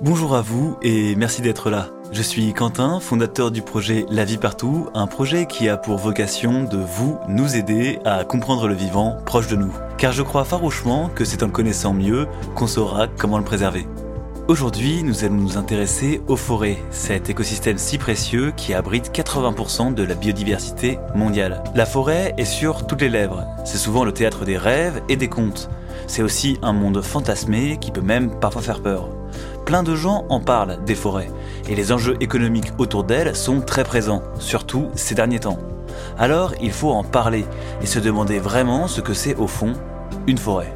Bonjour à vous et merci d'être là. Je suis Quentin, fondateur du projet La vie partout, un projet qui a pour vocation de vous nous aider à comprendre le vivant proche de nous. Car je crois farouchement que c'est en le connaissant mieux qu'on saura comment le préserver. Aujourd'hui, nous allons nous intéresser aux forêts, cet écosystème si précieux qui abrite 80% de la biodiversité mondiale. La forêt est sur toutes les lèvres, c'est souvent le théâtre des rêves et des contes. C'est aussi un monde fantasmé qui peut même parfois faire peur. Plein de gens en parlent des forêts, et les enjeux économiques autour d'elles sont très présents, surtout ces derniers temps. Alors il faut en parler et se demander vraiment ce que c'est au fond une forêt.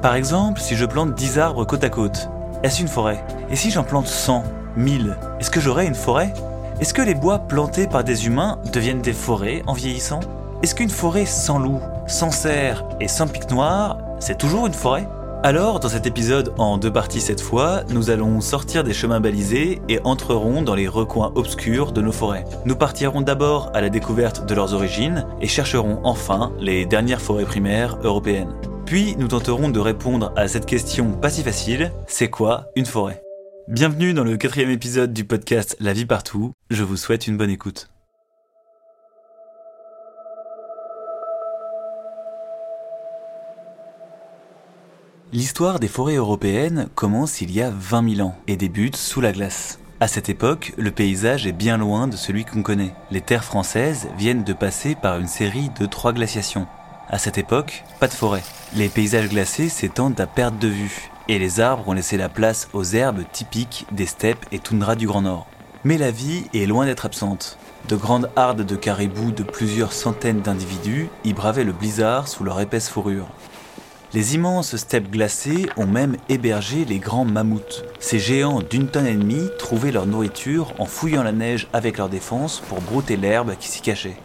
Par exemple, si je plante 10 arbres côte à côte, est-ce une forêt? Et si j'en plante 100, 1000, est-ce que j'aurai une forêt? Est-ce que les bois plantés par des humains deviennent des forêts en vieillissant? Est-ce qu'une forêt sans loup, sans cerf et sans pic noir, c'est toujours une forêt? Alors, dans cet épisode en deux parties cette fois, nous allons sortir des chemins balisés et entrerons dans les recoins obscurs de nos forêts. Nous partirons d'abord à la découverte de leurs origines et chercherons enfin les dernières forêts primaires européennes. Puis nous tenterons de répondre à cette question pas si facile, c'est quoi une forêt? Bienvenue dans le quatrième épisode du podcast La vie partout, je vous souhaite une bonne écoute. L'histoire des forêts européennes commence il y a 20 000 ans et débute sous la glace. À cette époque, le paysage est bien loin de celui qu'on connaît. Les terres françaises viennent de passer par une série de trois glaciations. À cette époque, pas de forêt. Les paysages glacés s'étendent à perte de vue, et les arbres ont laissé la place aux herbes typiques des steppes et toundras du Grand Nord. Mais la vie est loin d'être absente. De grandes hardes de caribous de plusieurs centaines d'individus y bravaient le blizzard sous leur épaisse fourrure. Les immenses steppes glacées ont même hébergé les grands mammouths. Ces géants d'une tonne et demie trouvaient leur nourriture en fouillant la neige avec leur défense pour brouter l'herbe qui s'y cachait.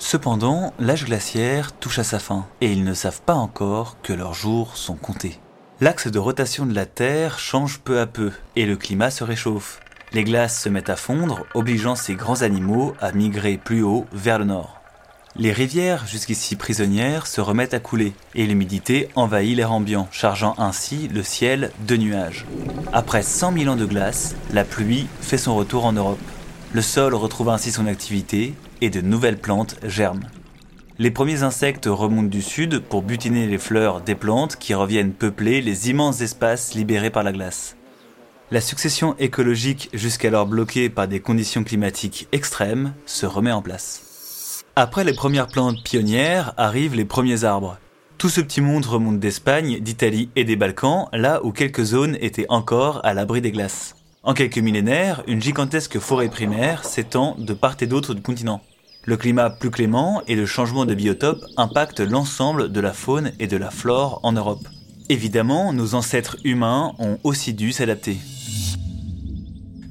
Cependant, l'âge glaciaire touche à sa fin, et ils ne savent pas encore que leurs jours sont comptés. L'axe de rotation de la Terre change peu à peu, et le climat se réchauffe. Les glaces se mettent à fondre, obligeant ces grands animaux à migrer plus haut vers le nord. Les rivières, jusqu'ici prisonnières, se remettent à couler, et l'humidité envahit l'air ambiant, chargeant ainsi le ciel de nuages. Après 100 000 ans de glace, la pluie fait son retour en Europe. Le sol retrouve ainsi son activité, et de nouvelles plantes germent. Les premiers insectes remontent du sud pour butiner les fleurs des plantes qui reviennent peupler les immenses espaces libérés par la glace. La succession écologique jusqu'alors bloquée par des conditions climatiques extrêmes se remet en place. Après les premières plantes pionnières arrivent les premiers arbres. Tout ce petit monde remonte d'Espagne, d'Italie et des Balkans, là où quelques zones étaient encore à l'abri des glaces. En quelques millénaires, une gigantesque forêt primaire s'étend de part et d'autre du continent. Le climat plus clément et le changement de biotope impactent l'ensemble de la faune et de la flore en Europe. Évidemment, nos ancêtres humains ont aussi dû s'adapter.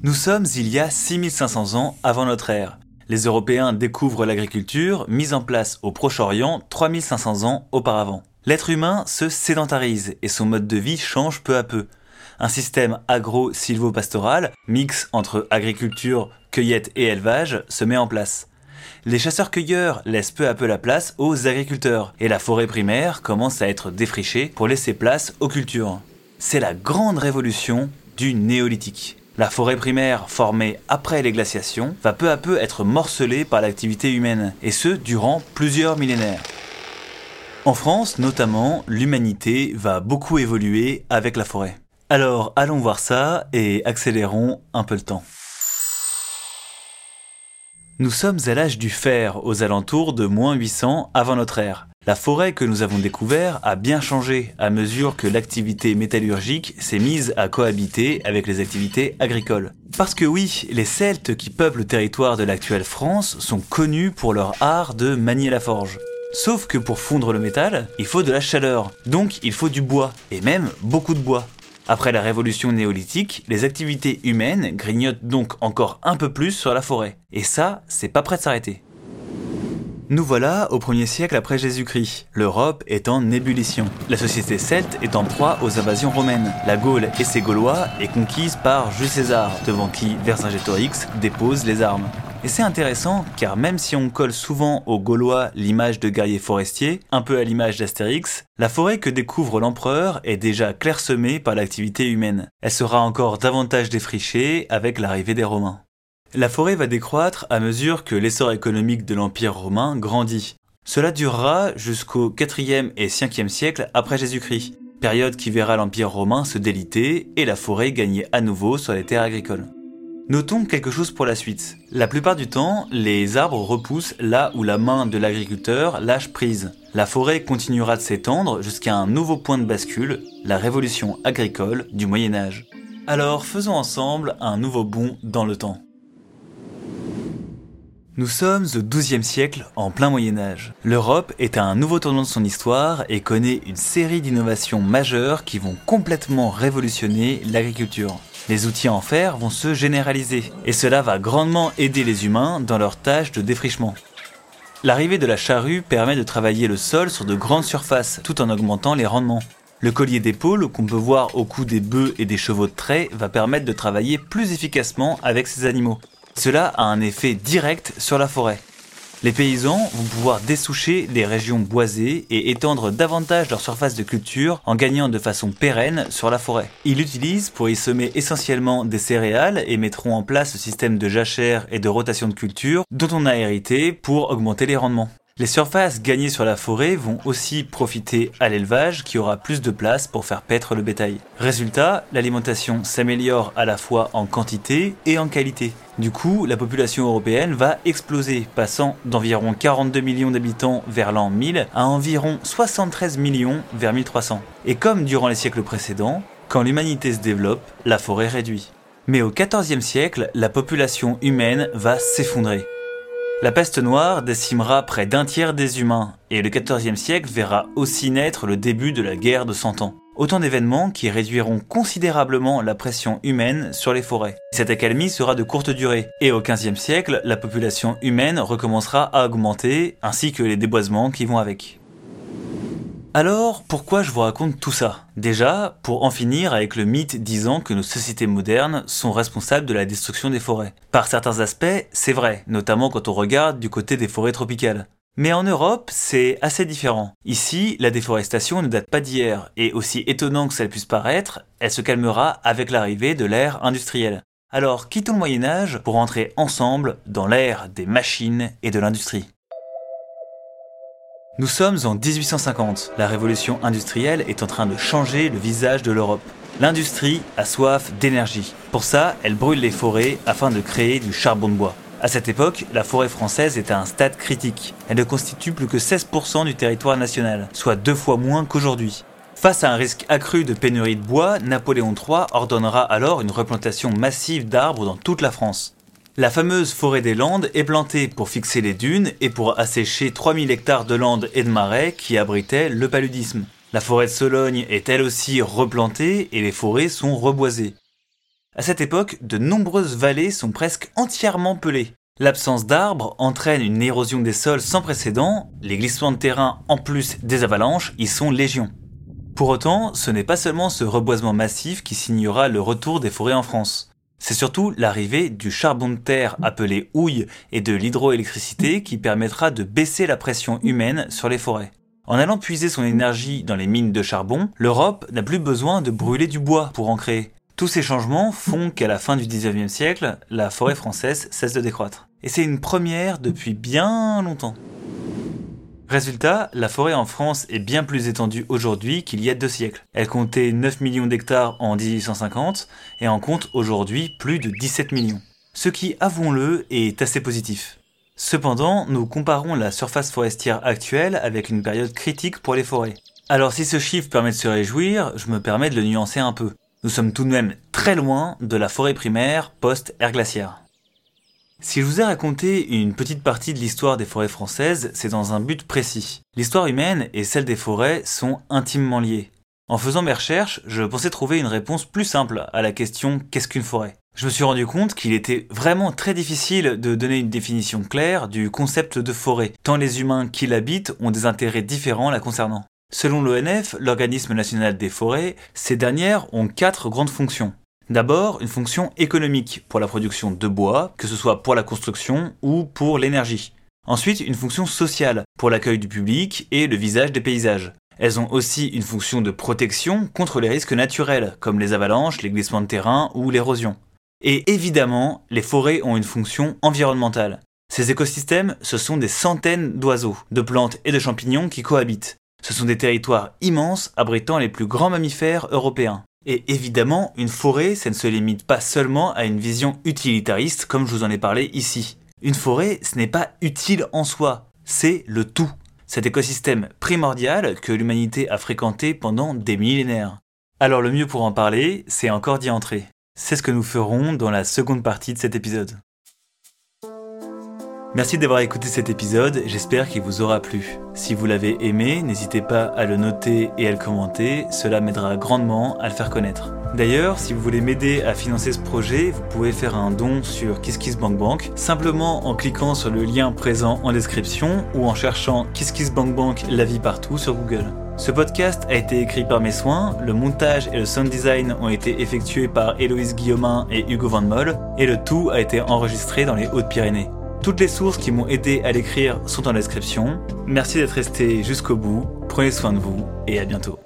Nous sommes il y a 6500 ans avant notre ère, les Européens découvrent l'agriculture, mise en place au Proche-Orient 3500 ans auparavant. L'être humain se sédentarise et son mode de vie change peu à peu. Un système agro-silvopastoral, mix entre agriculture, cueillette et élevage, se met en place. Les chasseurs-cueilleurs laissent peu à peu la place aux agriculteurs et la forêt primaire commence à être défrichée pour laisser place aux cultures. C'est la grande révolution du néolithique. La forêt primaire, formée après les glaciations, va peu à peu être morcelée par l'activité humaine, et ce durant plusieurs millénaires. En France, notamment, l'humanité va beaucoup évoluer avec la forêt. Alors allons voir ça et accélérons un peu le temps. Nous sommes à l'âge du fer, aux alentours de moins 800 avant notre ère. La forêt que nous avons découverte a bien changé à mesure que l'activité métallurgique s'est mise à cohabiter avec les activités agricoles. Parce que oui, les Celtes qui peuplent le territoire de l'actuelle France sont connus pour leur art de manier la forge. Sauf que pour fondre le métal, il faut de la chaleur, donc il faut du bois, et même beaucoup de bois. Après la révolution néolithique, les activités humaines grignotent donc encore un peu plus sur la forêt. Et ça, c'est pas prêt de s'arrêter. Nous voilà au 1er siècle après Jésus-Christ. L'Europe est en ébullition. La société celte est en proie aux invasions romaines. La Gaule et ses Gaulois est conquise par Jules César, devant qui Vercingétorix dépose les armes. Et c'est intéressant car même si on colle souvent aux Gaulois l'image de guerriers forestiers, un peu à l'image d'Astérix, la forêt que découvre l'empereur est déjà clairsemée par l'activité humaine. Elle sera encore davantage défrichée avec l'arrivée des Romains. La forêt va décroître à mesure que l'essor économique de l'Empire romain grandit. Cela durera jusqu'au 4e et 5e siècle après Jésus-Christ, période qui verra l'Empire romain se déliter et la forêt gagner à nouveau sur les terres agricoles. Notons quelque chose pour la suite. La plupart du temps, les arbres repoussent là où la main de l'agriculteur lâche prise. La forêt continuera de s'étendre jusqu'à un nouveau point de bascule, la révolution agricole du Moyen Âge. Alors faisons ensemble un nouveau bond dans le temps. Nous sommes au XIIe siècle, en plein Moyen Âge. L'Europe est à un nouveau tournant de son histoire et connaît une série d'innovations majeures qui vont complètement révolutionner l'agriculture les outils en fer vont se généraliser, et cela va grandement aider les humains dans leur tâche de défrichement. L'arrivée de la charrue permet de travailler le sol sur de grandes surfaces, tout en augmentant les rendements. Le collier d'épaule qu'on peut voir au cou des bœufs et des chevaux de trait va permettre de travailler plus efficacement avec ces animaux. Cela a un effet direct sur la forêt. Les paysans vont pouvoir dessoucher des régions boisées et étendre davantage leur surface de culture en gagnant de façon pérenne sur la forêt. Ils l'utilisent pour y semer essentiellement des céréales et mettront en place le système de jachère et de rotation de culture dont on a hérité pour augmenter les rendements. Les surfaces gagnées sur la forêt vont aussi profiter à l'élevage qui aura plus de place pour faire paître le bétail. Résultat, l'alimentation s'améliore à la fois en quantité et en qualité. Du coup, la population européenne va exploser, passant d'environ 42 millions d'habitants vers l'an 1000 à environ 73 millions vers 1300. Et comme durant les siècles précédents, quand l'humanité se développe, la forêt réduit. Mais au XIVe siècle, la population humaine va s'effondrer. La peste noire décimera près d'un tiers des humains, et le XIVe siècle verra aussi naître le début de la guerre de Cent Ans. Autant d'événements qui réduiront considérablement la pression humaine sur les forêts. Cette accalmie sera de courte durée, et au XVe siècle, la population humaine recommencera à augmenter, ainsi que les déboisements qui vont avec. Alors, pourquoi je vous raconte tout ça? Déjà, pour en finir avec le mythe disant que nos sociétés modernes sont responsables de la destruction des forêts. Par certains aspects, c'est vrai, notamment quand on regarde du côté des forêts tropicales. Mais en Europe, c'est assez différent. Ici, la déforestation ne date pas d'hier, et aussi étonnant que ça puisse paraître, elle se calmera avec l'arrivée de l'ère industrielle. Alors, quittons le Moyen Âge pour entrer ensemble dans l'ère des machines et de l'industrie. Nous sommes en 1850. La révolution industrielle est en train de changer le visage de l'Europe. L'industrie a soif d'énergie. Pour ça, elle brûle les forêts afin de créer du charbon de bois. À cette époque, la forêt française est à un stade critique. Elle ne constitue plus que 16% du territoire national, soit deux fois moins qu'aujourd'hui. Face à un risque accru de pénurie de bois, Napoléon III ordonnera alors une replantation massive d'arbres dans toute la France. La fameuse forêt des Landes est plantée pour fixer les dunes et pour assécher 3000 hectares de landes et de marais qui abritaient le paludisme. La forêt de Sologne est elle aussi replantée et les forêts sont reboisées. À cette époque, de nombreuses vallées sont presque entièrement pelées. L'absence d'arbres entraîne une érosion des sols sans précédent, les glissements de terrain en plus des avalanches y sont légion. Pour autant, ce n'est pas seulement ce reboisement massif qui signera le retour des forêts en France. C'est surtout l'arrivée du charbon de terre appelé houille et de l'hydroélectricité qui permettra de baisser la pression humaine sur les forêts. En allant puiser son énergie dans les mines de charbon, l'Europe n'a plus besoin de brûler du bois pour en créer. Tous ces changements font qu'à la fin du 19e siècle, la forêt française cesse de décroître. Et c'est une première depuis bien longtemps. Résultat, la forêt en France est bien plus étendue aujourd'hui qu'il y a deux siècles. Elle comptait 9 millions d'hectares en 1850 et en compte aujourd'hui plus de 17 millions. Ce qui, avouons-le, est assez positif. Cependant, nous comparons la surface forestière actuelle avec une période critique pour les forêts. Alors si ce chiffre permet de se réjouir, je me permets de le nuancer un peu. Nous sommes tout de même très loin de la forêt primaire post-ère glaciaire. Si je vous ai raconté une petite partie de l'histoire des forêts françaises, c'est dans un but précis. L'histoire humaine et celle des forêts sont intimement liées. En faisant mes recherches, je pensais trouver une réponse plus simple à la question qu'est-ce qu'une forêt? Je me suis rendu compte qu'il était vraiment très difficile de donner une définition claire du concept de forêt, tant les humains qui l'habitent ont des intérêts différents la concernant. Selon l'ONF, l'organisme national des forêts, ces dernières ont quatre grandes fonctions. D'abord, une fonction économique pour la production de bois, que ce soit pour la construction ou pour l'énergie. Ensuite, une fonction sociale pour l'accueil du public et le visage des paysages. Elles ont aussi une fonction de protection contre les risques naturels, comme les avalanches, les glissements de terrain ou l'érosion. Et évidemment, les forêts ont une fonction environnementale. Ces écosystèmes, ce sont des centaines d'oiseaux, de plantes et de champignons qui cohabitent. Ce sont des territoires immenses abritant les plus grands mammifères européens. Et évidemment, une forêt, ça ne se limite pas seulement à une vision utilitariste comme je vous en ai parlé ici. Une forêt, ce n'est pas utile en soi, c'est le tout. Cet écosystème primordial que l'humanité a fréquenté pendant des millénaires. Alors le mieux pour en parler, c'est encore d'y entrer. C'est ce que nous ferons dans la seconde partie de cet épisode. Merci d'avoir écouté cet épisode, j'espère qu'il vous aura plu. Si vous l'avez aimé, n'hésitez pas à le noter et à le commenter, cela m'aidera grandement à le faire connaître. D'ailleurs, si vous voulez m'aider à financer ce projet, vous pouvez faire un don sur KissKissBankBank simplement en cliquant sur le lien présent en description ou en cherchant KissKissBankBank la vie partout sur Google. Ce podcast a été écrit par mes soins, le montage et le sound design ont été effectués par Héloïse Guillaumin et Hugo Van Moll, et le tout a été enregistré dans les Hautes-Pyrénées. Toutes les sources qui m'ont aidé à l'écrire sont en description. Merci d'être resté jusqu'au bout, prenez soin de vous et à bientôt.